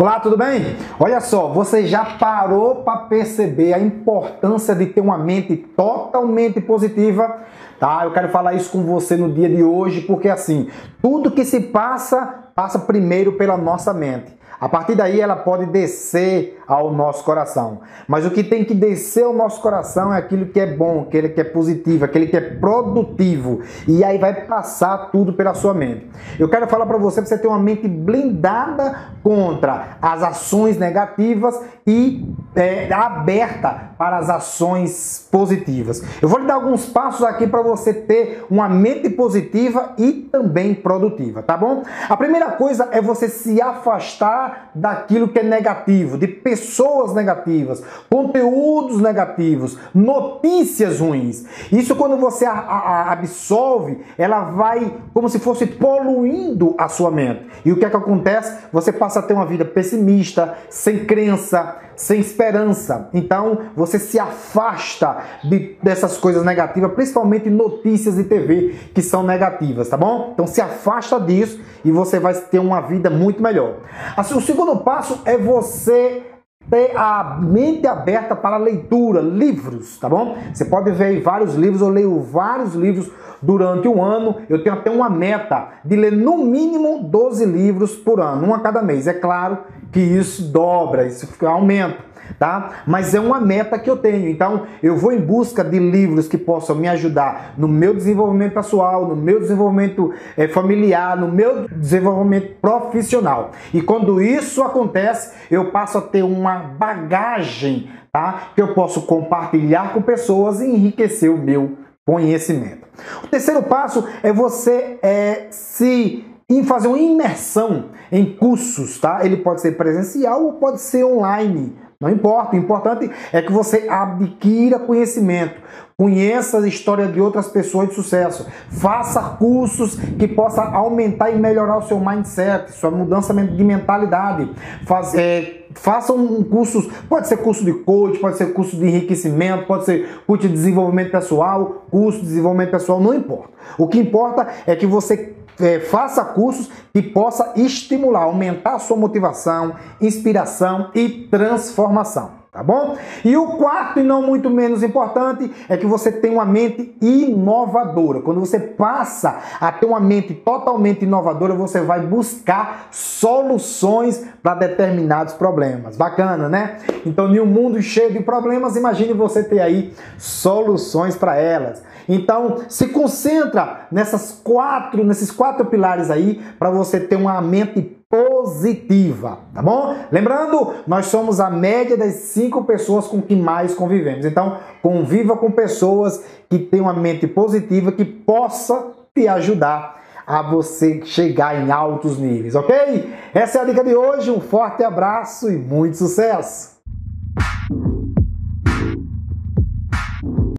Olá, tudo bem? Olha só, você já parou para perceber a importância de ter uma mente totalmente positiva? Tá? Eu quero falar isso com você no dia de hoje, porque assim, tudo que se passa, passa primeiro pela nossa mente. A partir daí ela pode descer ao nosso coração. Mas o que tem que descer ao nosso coração é aquilo que é bom, aquele que é positivo, aquele que é produtivo. E aí vai passar tudo pela sua mente. Eu quero falar para você que você ter uma mente blindada contra as ações negativas e é, aberta para as ações positivas. Eu vou lhe dar alguns passos aqui para você ter uma mente positiva e também produtiva, tá bom? A primeira coisa é você se afastar daquilo que é negativo, de pessoas negativas, conteúdos negativos, notícias ruins. Isso quando você a, a, absolve, ela vai como se fosse poluindo a sua mente. E o que é que acontece? Você passa a ter uma vida pessimista, sem crença, sem esperança. Então você se afasta de, dessas coisas negativas, principalmente notícias de TV que são negativas, tá bom? Então se afasta disso e você vai ter uma vida muito melhor. Assim, o segundo passo é você ter a mente aberta para leitura, livros, tá bom? Você pode ver vários livros, eu leio vários livros durante um ano. Eu tenho até uma meta de ler no mínimo 12 livros por ano, um a cada mês. É claro que isso dobra, isso aumenta tá? Mas é uma meta que eu tenho. Então, eu vou em busca de livros que possam me ajudar no meu desenvolvimento pessoal, no meu desenvolvimento é, familiar, no meu desenvolvimento profissional. E quando isso acontece, eu passo a ter uma bagagem, tá? Que eu posso compartilhar com pessoas e enriquecer o meu conhecimento. O terceiro passo é você é, se em fazer uma imersão em cursos, tá? Ele pode ser presencial ou pode ser online. Não importa, o importante é que você adquira conhecimento, conheça a história de outras pessoas de sucesso, faça cursos que possa aumentar e melhorar o seu mindset, sua mudança de mentalidade. Faz, é, faça um curso, pode ser curso de coach, pode ser curso de enriquecimento, pode ser curso de desenvolvimento pessoal, curso de desenvolvimento pessoal, não importa. O que importa é que você é, faça cursos que possa estimular, aumentar a sua motivação, inspiração e transformação tá bom? E o quarto e não muito menos importante é que você tem uma mente inovadora. Quando você passa a ter uma mente totalmente inovadora, você vai buscar soluções para determinados problemas. Bacana, né? Então, em um mundo cheio de problemas, imagine você ter aí soluções para elas. Então, se concentra nessas quatro, nesses quatro pilares aí para você ter uma mente positiva, tá bom? Lembrando, nós somos a média das cinco pessoas com que mais convivemos. Então, conviva com pessoas que têm uma mente positiva que possa te ajudar a você chegar em altos níveis, ok? Essa é a dica de hoje. Um forte abraço e muito sucesso!